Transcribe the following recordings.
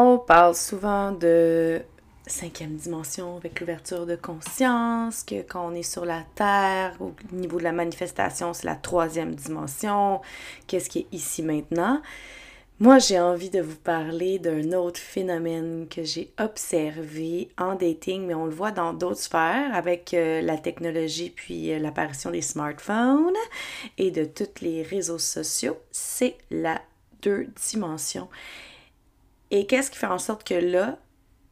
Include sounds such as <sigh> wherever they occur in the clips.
On parle souvent de cinquième dimension avec l'ouverture de conscience, que quand on est sur la Terre, au niveau de la manifestation, c'est la troisième dimension, qu'est-ce qui est ici maintenant? Moi, j'ai envie de vous parler d'un autre phénomène que j'ai observé en dating, mais on le voit dans d'autres sphères avec euh, la technologie puis euh, l'apparition des smartphones et de tous les réseaux sociaux. C'est la deux dimensions. Et qu'est-ce qui fait en sorte que là,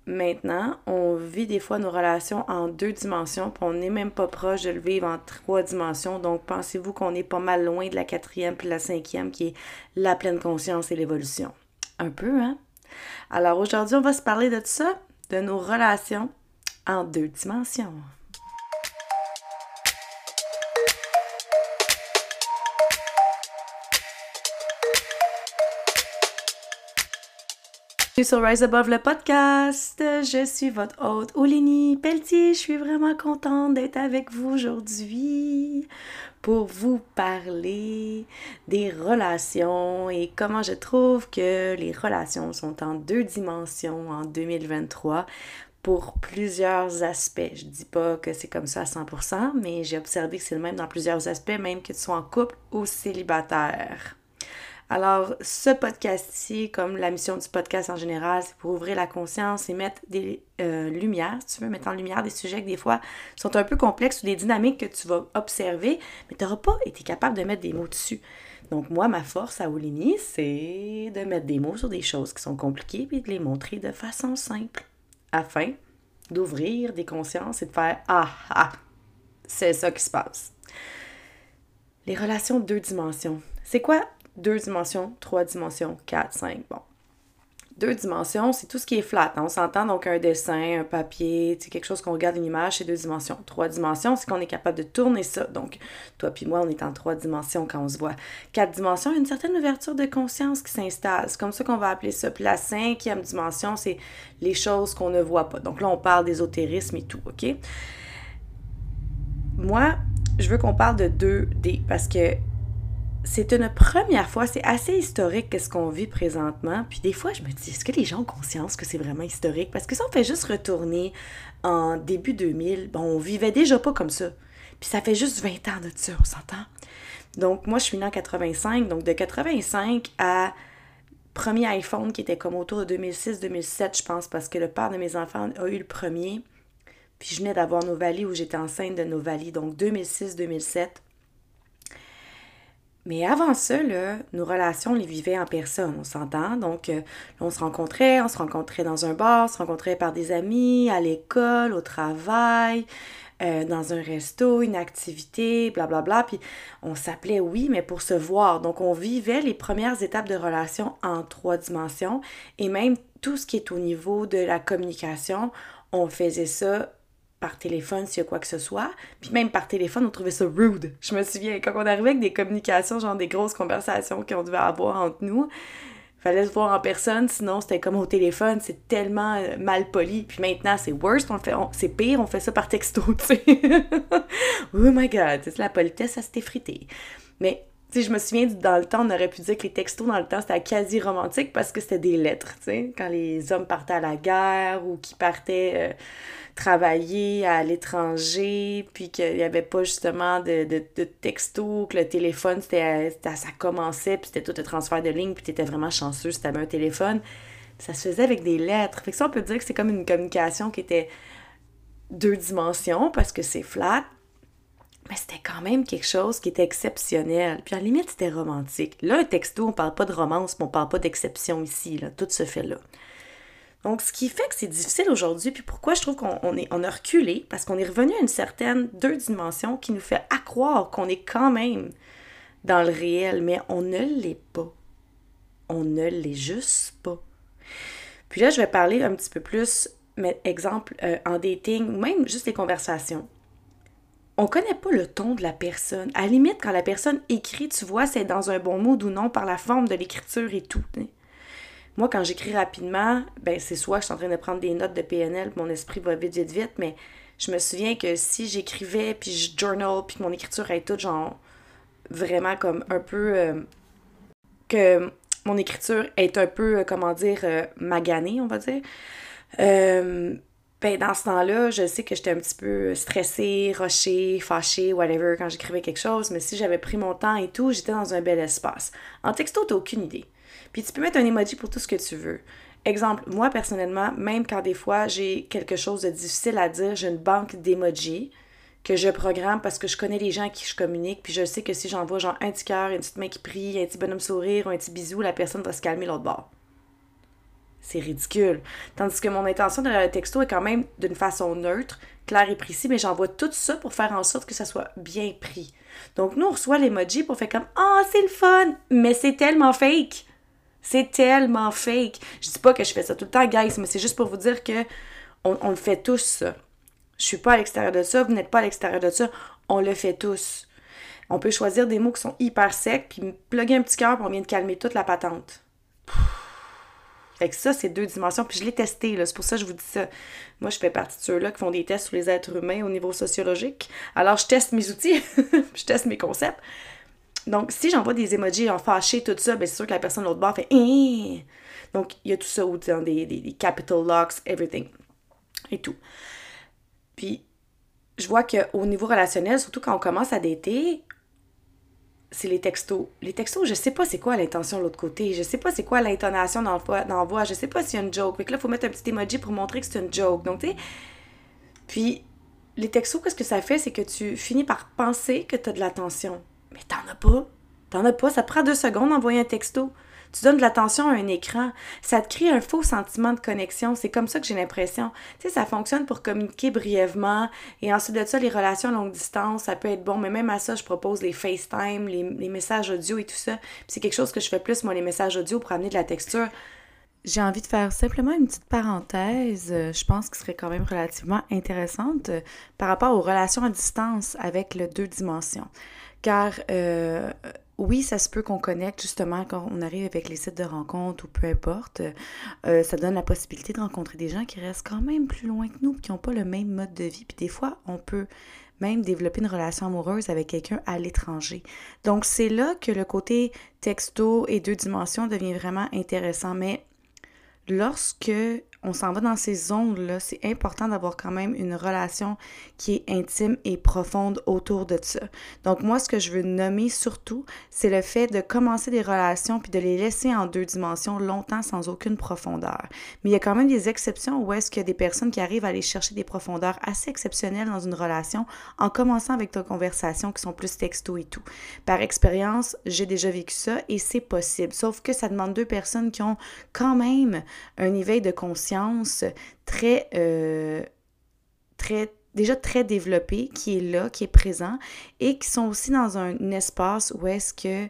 maintenant, on vit des fois nos relations en deux dimensions, puis on n'est même pas proche de le vivre en trois dimensions. Donc, pensez-vous qu'on est pas mal loin de la quatrième puis la cinquième, qui est la pleine conscience et l'évolution? Un peu, hein? Alors aujourd'hui, on va se parler de ça, de nos relations en deux dimensions. Sur Rise Above le podcast. Je suis votre hôte Oulini Pelletier. Je suis vraiment contente d'être avec vous aujourd'hui pour vous parler des relations et comment je trouve que les relations sont en deux dimensions en 2023 pour plusieurs aspects. Je dis pas que c'est comme ça à 100%, mais j'ai observé que c'est le même dans plusieurs aspects, même que tu sois en couple ou célibataire. Alors, ce podcast-ci, comme la mission du podcast en général, c'est pour ouvrir la conscience et mettre des euh, lumières, si tu veux, mettre en lumière des sujets qui des fois sont un peu complexes ou des dynamiques que tu vas observer, mais tu n'auras pas été capable de mettre des mots dessus. Donc, moi, ma force à Oulini, c'est de mettre des mots sur des choses qui sont compliquées et de les montrer de façon simple afin d'ouvrir des consciences et de faire Ah ah, c'est ça qui se passe. Les relations deux dimensions. C'est quoi deux dimensions, trois dimensions, quatre, cinq, bon. Deux dimensions, c'est tout ce qui est flat. Hein. On s'entend donc un dessin, un papier, quelque chose qu'on regarde une image, c'est deux dimensions. Trois dimensions, c'est qu'on est capable de tourner ça. Donc, toi puis moi, on est en trois dimensions quand on se voit. Quatre dimensions, il y a une certaine ouverture de conscience qui s'installe. C'est comme ça qu'on va appeler ça. Puis la cinquième dimension, c'est les choses qu'on ne voit pas. Donc là, on parle d'ésotérisme et tout, OK? Moi, je veux qu'on parle de 2D parce que c'est une première fois, c'est assez historique qu'est-ce qu'on vit présentement. Puis des fois, je me dis, est-ce que les gens ont conscience que c'est vraiment historique? Parce que si on fait juste retourner en début 2000, bon, on vivait déjà pas comme ça. Puis ça fait juste 20 ans de ça, on s'entend? Donc moi, je suis née en 85, donc de 85 à premier iPhone qui était comme autour de 2006-2007, je pense, parce que le père de mes enfants a eu le premier. Puis je venais d'avoir Novali où j'étais enceinte de Novali, donc 2006-2007. Mais avant ça, nos relations, on les vivait en personne, on s'entend. Donc, euh, on se rencontrait, on se rencontrait dans un bar, on se rencontrait par des amis, à l'école, au travail, euh, dans un resto, une activité, blablabla. Bla, bla. Puis, on s'appelait, oui, mais pour se voir. Donc, on vivait les premières étapes de relation en trois dimensions. Et même tout ce qui est au niveau de la communication, on faisait ça par téléphone s'il y a quoi que ce soit. Puis même par téléphone, on trouvait ça rude. Je me souviens, quand on arrivait avec des communications, genre des grosses conversations qu'on devait avoir entre nous, fallait se voir en personne, sinon c'était comme au téléphone, c'est tellement euh, mal poli. Puis maintenant, c'est worse, on fait, c'est pire, on fait ça par texto, <laughs> tu sais. oh my god, la politesse, ça s'était frité. Mais tu sais, je me souviens, dans le temps, on aurait pu dire que les textos, dans le temps, c'était quasi romantique parce que c'était des lettres, tu sais. Quand les hommes partaient à la guerre ou qui partaient euh, travailler à l'étranger, puis qu'il n'y avait pas justement de, de, textos, que le téléphone, c'était, ça commençait, puis c'était tout un transfert de ligne, puis tu étais vraiment chanceux si tu avais un téléphone. Ça se faisait avec des lettres. Fait que ça, on peut dire que c'est comme une communication qui était deux dimensions parce que c'est flat, mais c'était quand même quelque chose qui était exceptionnel. Puis à limite, c'était romantique. Là, un texto, on parle pas de romance, mais on parle pas d'exception ici. Là. Tout se fait là. Donc, ce qui fait que c'est difficile aujourd'hui, puis pourquoi je trouve qu'on on a reculé, parce qu'on est revenu à une certaine deux dimensions qui nous fait accroire qu'on est quand même dans le réel, mais on ne l'est pas. On ne l'est juste pas. Puis là, je vais parler un petit peu plus, mais exemple, euh, en dating, ou même juste les conversations on connaît pas le ton de la personne. À la limite, quand la personne écrit, tu vois c'est dans un bon mood ou non par la forme de l'écriture et tout. Moi, quand j'écris rapidement, ben c'est soit je suis en train de prendre des notes de PNL, mon esprit va vite, vite, vite, mais je me souviens que si j'écrivais, puis je journal, puis que mon écriture est toute genre vraiment comme un peu... Euh, que mon écriture est un peu, euh, comment dire, euh, maganée, on va dire. Euh, ben, dans ce temps-là, je sais que j'étais un petit peu stressée, rochée, fâchée, whatever, quand j'écrivais quelque chose, mais si j'avais pris mon temps et tout, j'étais dans un bel espace. En texto, t'as aucune idée. Puis tu peux mettre un emoji pour tout ce que tu veux. Exemple, moi personnellement, même quand des fois j'ai quelque chose de difficile à dire, j'ai une banque d'emojis que je programme parce que je connais les gens à qui je communique, puis je sais que si j'envoie genre un petit cœur, une petite main qui prie, un petit bonhomme sourire ou un petit bisou, la personne va se calmer l'autre bord. C'est ridicule. Tandis que mon intention derrière le texto est quand même d'une façon neutre, claire et précise, mais j'envoie tout ça pour faire en sorte que ça soit bien pris. Donc nous, on reçoit l'emoji pour faire comme Ah, c'est le fun! Mais c'est tellement fake! C'est tellement fake! Je dis pas que je fais ça tout le temps, guys, mais c'est juste pour vous dire que on, le fait tous, ça. Je suis pas à l'extérieur de ça, vous n'êtes pas à l'extérieur de ça. On le fait tous. On peut choisir des mots qui sont hyper secs, puis plugger un petit cœur, pour on vient de calmer toute la patente. Fait que ça, c'est deux dimensions. Puis je l'ai testé, là. C'est pour ça que je vous dis ça. Moi, je fais partie de ceux-là qui font des tests sur les êtres humains au niveau sociologique. Alors, je teste mes outils, <laughs> je teste mes concepts. Donc, si j'envoie des emojis en fâché, tout ça, ben c'est sûr que la personne de l'autre bord fait hein? Donc, il y a tout ça, ou des, des, des capital locks, everything. Et tout. Puis, je vois qu'au niveau relationnel, surtout quand on commence à dater, c'est les textos. Les textos, je sais pas c'est quoi l'intention de l'autre côté. Je sais pas c'est quoi l'intonation d'envoi. Je sais pas s'il y a une joke. Fait que là, il faut mettre un petit emoji pour montrer que c'est une joke. Donc, tu sais. Puis, les textos, qu'est-ce que ça fait? C'est que tu finis par penser que tu as de l'attention. Mais t'en as pas. T'en as pas. Ça prend deux secondes d'envoyer un texto tu donnes de l'attention à un écran, ça te crée un faux sentiment de connexion. C'est comme ça que j'ai l'impression. Tu sais, ça fonctionne pour communiquer brièvement. Et ensuite de ça, les relations à longue distance, ça peut être bon. Mais même à ça, je propose les FaceTime, les, messages audio et tout ça. c'est quelque chose que je fais plus, moi, les messages audio pour amener de la texture. J'ai envie de faire simplement une petite parenthèse, euh, je pense ce serait quand même relativement intéressante euh, par rapport aux relations à distance avec le deux dimensions. Car euh, oui, ça se peut qu'on connecte justement quand on arrive avec les sites de rencontres ou peu importe. Euh, ça donne la possibilité de rencontrer des gens qui restent quand même plus loin que nous, qui n'ont pas le même mode de vie. Puis des fois, on peut même développer une relation amoureuse avec quelqu'un à l'étranger. Donc c'est là que le côté texto et deux dimensions devient vraiment intéressant. Mais lorsque on s'en va dans ces zones-là, c'est important d'avoir quand même une relation qui est intime et profonde autour de ça. Donc moi, ce que je veux nommer surtout, c'est le fait de commencer des relations puis de les laisser en deux dimensions longtemps sans aucune profondeur. Mais il y a quand même des exceptions où est-ce qu'il y a des personnes qui arrivent à aller chercher des profondeurs assez exceptionnelles dans une relation en commençant avec ta conversation qui sont plus texto et tout. Par expérience, j'ai déjà vécu ça et c'est possible. Sauf que ça demande deux personnes qui ont quand même un niveau de conscience très, euh, très, déjà très développé, qui est là, qui est présent, et qui sont aussi dans un, espace où est-ce que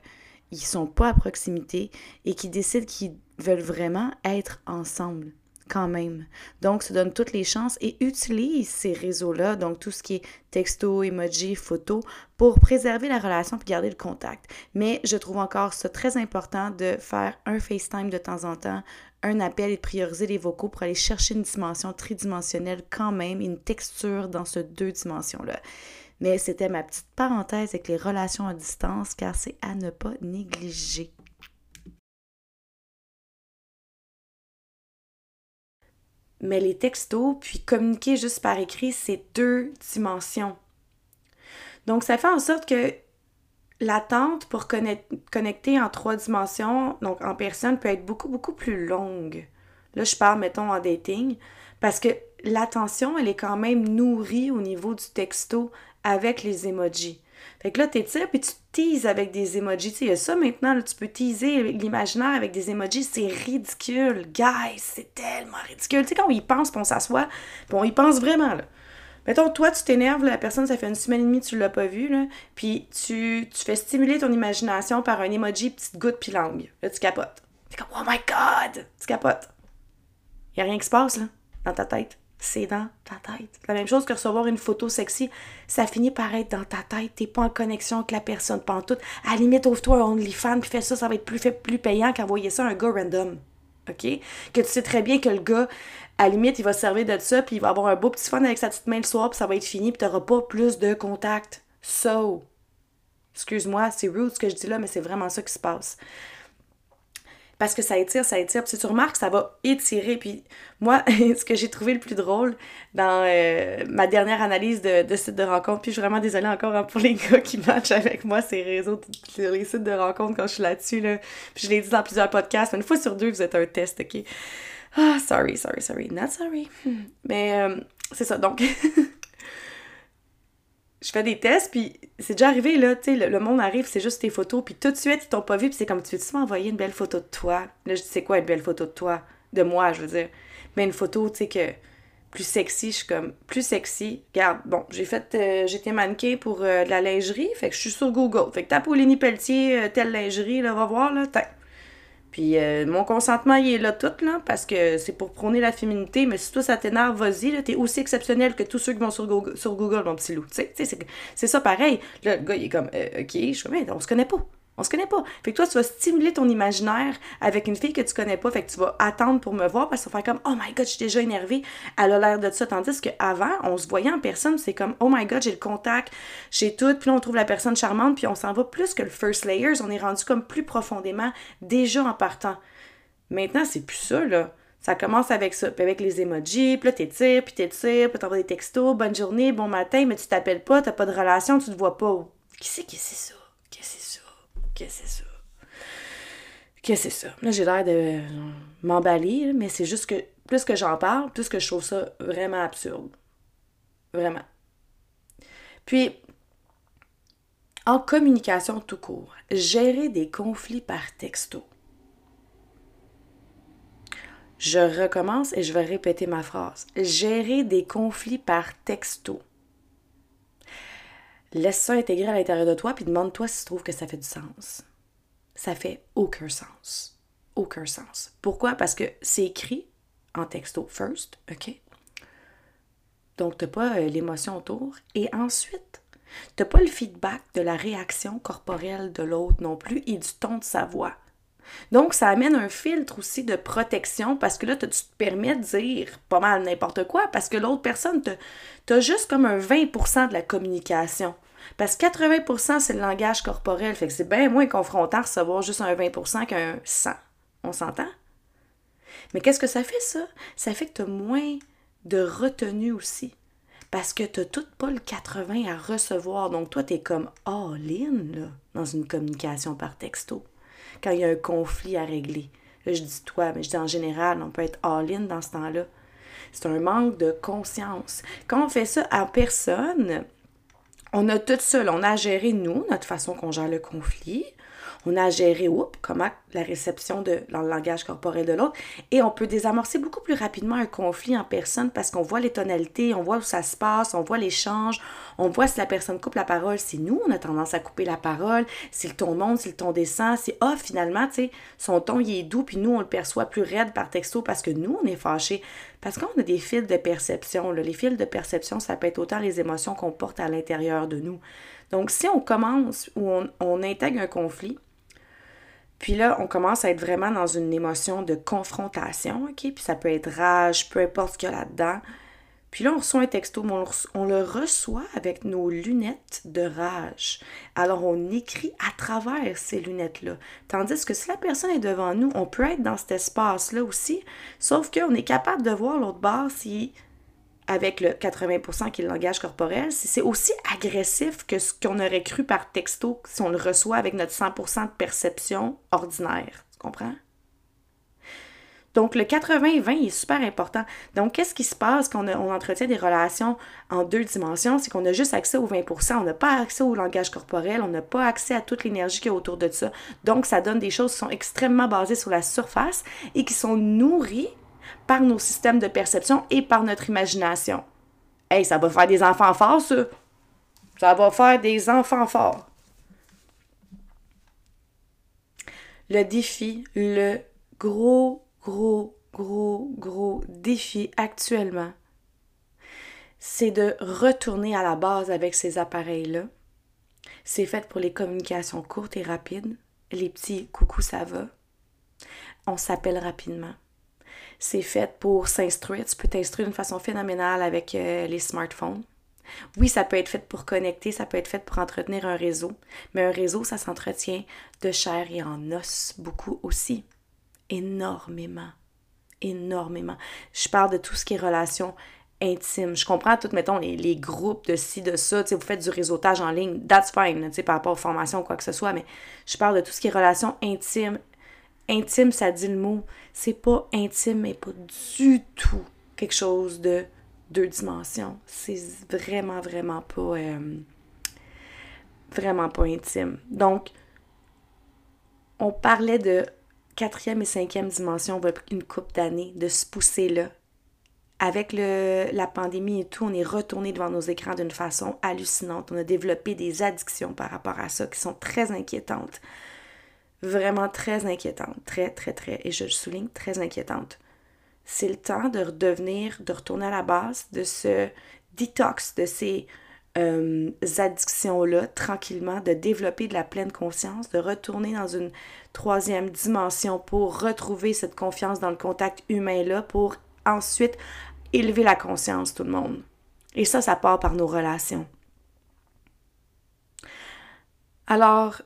ils sont pas à proximité et qui décident qu'ils veulent vraiment être ensemble quand même. Donc, se donne toutes les chances et utilise ces réseaux-là, donc tout ce qui est texto, emoji, photo, pour préserver la relation et garder le contact. Mais je trouve encore ça très important de faire un FaceTime de temps en temps, un appel et de prioriser les vocaux pour aller chercher une dimension tridimensionnelle quand même, une texture dans ces deux dimensions-là. Mais c'était ma petite parenthèse avec les relations à distance car c'est à ne pas négliger. Mais les textos, puis communiquer juste par écrit, c'est deux dimensions. Donc, ça fait en sorte que l'attente pour connecter en trois dimensions, donc en personne, peut être beaucoup, beaucoup plus longue. Là, je parle, mettons, en dating, parce que l'attention, elle est quand même nourrie au niveau du texto avec les emojis. Fait que là, t'étires puis tu teases avec des emojis. Tu il y a ça maintenant, tu peux teaser l'imaginaire avec des emojis. C'est ridicule. Guys, c'est tellement ridicule. Tu sais, quand on y pense, puis on s'assoit, puis on y pense vraiment, là. Mettons, toi, tu t'énerves, la personne, ça fait une semaine et demie tu l'as pas vue, là, puis tu, tu fais stimuler ton imagination par un emoji petite goutte puis langue. Là, tu capotes. T'es comme, oh my god! Tu capotes. Y a rien qui se passe, là, dans ta tête c'est dans ta tête. La même chose que recevoir une photo sexy, ça finit par être dans ta tête. T'es pas en connexion avec la personne, pas en tout. À la limite, ouvre-toi un OnlyFans puis fais ça, ça va être plus, fait, plus payant qu'envoyer ça à un gars random. OK? Que tu sais très bien que le gars, à la limite, il va se servir de ça puis il va avoir un beau petit fun avec sa petite main le soir puis ça va être fini puis t'auras pas plus de contact. So, excuse-moi, c'est rude ce que je dis là, mais c'est vraiment ça qui se passe. Parce que ça étire, ça étire. Puis si tu remarques, ça va étirer. Puis moi, <laughs> ce que j'ai trouvé le plus drôle dans euh, ma dernière analyse de, de site de rencontre, puis je suis vraiment désolée encore hein, pour les <laughs> gars qui matchent avec moi ces réseaux, les sites de rencontre quand je suis là-dessus. Là. Puis je l'ai dit dans plusieurs podcasts, une fois sur deux, vous êtes un test, OK? Ah, sorry, sorry, sorry, not sorry. Hmm. Mais euh, c'est ça, donc... <laughs> je fais des tests, puis c'est déjà arrivé, là, tu sais, le, monde arrive, c'est juste tes photos, puis tout de suite, ils t'ont pas vu, puis c'est comme, tu veux-tu m'envoyer une belle photo de toi? Là, je dis, c'est quoi une belle photo de toi? De moi, je veux dire. Mais une photo, tu sais, que plus sexy, je suis comme, plus sexy. Regarde, bon, j'ai fait, euh, j'étais mannequin pour euh, de la lingerie, fait que je suis sur Google. Fait que tape Pelletier, euh, telle lingerie, là, va voir, là, puis euh, mon consentement, il est là tout, là, parce que c'est pour prôner la féminité, mais si toi ça t'énerve, vas-y, là, t'es aussi exceptionnel que tous ceux qui vont sur Google, mon petit loup. Tu sais, c'est ça pareil. Là, le gars, il est comme, euh, ok, je suis mais on se connaît pas. On se connaît pas. Fait que toi, tu vas stimuler ton imaginaire avec une fille que tu connais pas. Fait que tu vas attendre pour me voir parce que tu vas faire comme Oh my god, je suis déjà énervée. Elle a l'air de ça. Tandis qu'avant, on se voyait en personne, c'est comme Oh my god, j'ai le contact, j'ai tout. Puis là, on trouve la personne charmante, puis on s'en va plus que le first layers. On est rendu comme plus profondément déjà en partant. Maintenant, c'est plus ça, là. Ça commence avec ça, puis avec les emojis, puis là t'étires, puis t'étires, puis t'envoies des textos, bonne journée, bon matin, mais tu t'appelles pas, t'as pas de relation, tu te vois pas. Qui c'est qui c'est ça? Qu'est-ce que c'est ça? Qu'est-ce que c'est ça? Là, j'ai l'air de m'emballer, mais c'est juste que plus que j'en parle, plus que je trouve ça vraiment absurde. Vraiment. Puis, en communication tout court, gérer des conflits par texto. Je recommence et je vais répéter ma phrase. Gérer des conflits par texto. Laisse ça intégrer à l'intérieur de toi, puis demande-toi si tu trouves que ça fait du sens. Ça fait aucun sens. Aucun sens. Pourquoi? Parce que c'est écrit en texto first, OK? Donc, tu n'as pas euh, l'émotion autour. Et ensuite, tu n'as pas le feedback de la réaction corporelle de l'autre non plus et du ton de sa voix. Donc, ça amène un filtre aussi de protection parce que là, tu te permets de dire pas mal n'importe quoi parce que l'autre personne, tu as juste comme un 20% de la communication. Parce que 80% c'est le langage corporel, fait que c'est bien moins confrontant recevoir juste un 20% qu'un 100. On s'entend? Mais qu'est-ce que ça fait, ça? Ça fait que tu as moins de retenue aussi. Parce que tu n'as tout pas le 80 à recevoir. Donc, toi, tu es comme all-in dans une communication par texto quand il y a un conflit à régler. Je dis toi, mais je dis en général, on peut être all-in dans ce temps-là. C'est un manque de conscience. Quand on fait ça en personne, on a tout seul, on a géré nous, notre façon qu'on gère le conflit. On a géré oups, comment la réception de, dans le langage corporel de l'autre. Et on peut désamorcer beaucoup plus rapidement un conflit en personne parce qu'on voit les tonalités, on voit où ça se passe, on voit l'échange, on voit si la personne coupe la parole. Si nous, on a tendance à couper la parole, si le ton monte, si le ton descend, si, ah, finalement, tu sais, son ton, il est doux, puis nous, on le perçoit plus raide par texto parce que nous, on est fâchés. Parce qu'on a des fils de perception. Les fils de perception, ça peut être autant les émotions qu'on porte à l'intérieur de nous. Donc, si on commence ou on, on intègre un conflit, puis là, on commence à être vraiment dans une émotion de confrontation, OK? Puis ça peut être rage, peu importe ce qu'il y a là-dedans. Puis là, on reçoit un texto, mais on, le reçoit avec nos lunettes de rage. Alors, on écrit à travers ces lunettes-là. Tandis que si la personne est devant nous, on peut être dans cet espace-là aussi, sauf qu'on est capable de voir l'autre bord si avec le 80% qui est le langage corporel, si c'est aussi agressif que ce qu'on aurait cru par texto si on le reçoit avec notre 100% de perception ordinaire. Tu comprends? Donc, le 80-20 est super important. Donc, qu'est-ce qui se passe quand on, entretient des relations en deux dimensions? C'est qu'on a juste accès au 20% on n'a pas accès au langage corporel, on n'a pas accès à toute l'énergie qui est autour de ça. Donc, ça donne des choses qui sont extrêmement basées sur la surface et qui sont nourries par nos systèmes de perception et par notre imagination. Hey, ça va faire des enfants forts, ça! Ça va faire des enfants forts. Le défi, le gros, gros, gros, gros défi actuellement, c'est de retourner à la base avec ces appareils-là. C'est fait pour les communications courtes et rapides, les petits coucou ça va. On s'appelle rapidement c'est fait pour s'instruire. Tu peux t'instruire d'une façon phénoménale avec euh, les smartphones. Oui, ça peut être fait pour connecter, ça peut être fait pour entretenir un réseau, mais un réseau, ça s'entretient de chair et en os beaucoup aussi. Énormément. Énormément. Je parle de tout ce qui est relations intimes. Je comprends tout, mettons, les, groupes de ci, de ça. Vous faites du réseautage en ligne, that's fine, par rapport aux formations ou quoi que ce soit, mais je parle de tout ce qui est relations intimes. Intime, ça dit le mot. C'est pas intime, mais pas du tout quelque chose de deux dimensions. C'est vraiment, vraiment pas. Euh, vraiment pas intime. Donc, on parlait de quatrième et cinquième dimension une coupe d'années, de se pousser là. Avec le, la pandémie et tout, on est retourné devant nos écrans d'une façon hallucinante. On a développé des addictions par rapport à ça qui sont très inquiétantes. Vraiment très inquiétantes. Très, très, très, et je le souligne, très inquiétantes. C'est le temps de redevenir, de retourner à la base, de ce détox, de ces euh, addictions-là tranquillement, de développer de la pleine conscience, de retourner dans une troisième dimension pour retrouver cette confiance dans le contact humain-là, pour ensuite élever la conscience, tout le monde. Et ça, ça part par nos relations. Alors,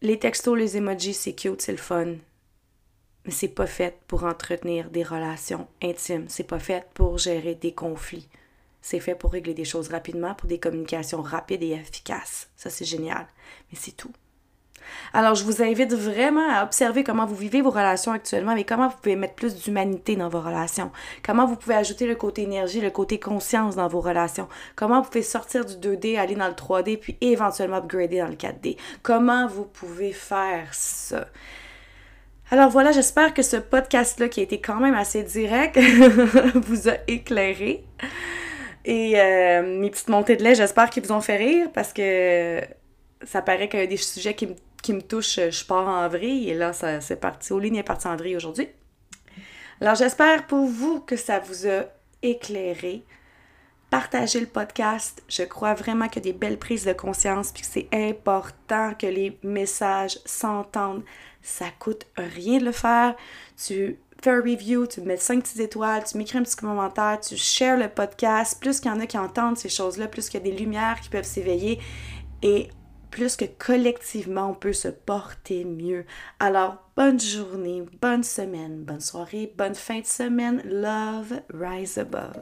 les textos, les emojis, c'est cute, c'est le fun. Mais c'est pas fait pour entretenir des relations intimes. C'est pas fait pour gérer des conflits. C'est fait pour régler des choses rapidement, pour des communications rapides et efficaces. Ça, c'est génial. Mais c'est tout. Alors, je vous invite vraiment à observer comment vous vivez vos relations actuellement, mais comment vous pouvez mettre plus d'humanité dans vos relations. Comment vous pouvez ajouter le côté énergie, le côté conscience dans vos relations. Comment vous pouvez sortir du 2D, aller dans le 3D, puis éventuellement upgrader dans le 4D. Comment vous pouvez faire ça? Alors voilà, j'espère que ce podcast-là, qui a été quand même assez direct, <laughs> vous a éclairé. Et euh, mes petites montées de lait, j'espère qu'ils vous ont fait rire parce que ça paraît qu'il y a des sujets qui me, touchent. Je pars en vrille et là, c'est parti. Au est parti en vrille aujourd'hui. Alors, j'espère pour vous que ça vous a éclairé. Partagez le podcast. Je crois vraiment qu'il y a des belles prises de conscience puis c'est important que les messages s'entendent. Ça coûte rien de le faire. Fais un review, tu mets 5 petites étoiles, tu m'écris un petit commentaire, tu shares le podcast. Plus qu'il y en a qui entendent ces choses-là, plus qu'il y a des lumières qui peuvent s'éveiller et plus que collectivement on peut se porter mieux. Alors, bonne journée, bonne semaine, bonne soirée, bonne fin de semaine. Love, rise above.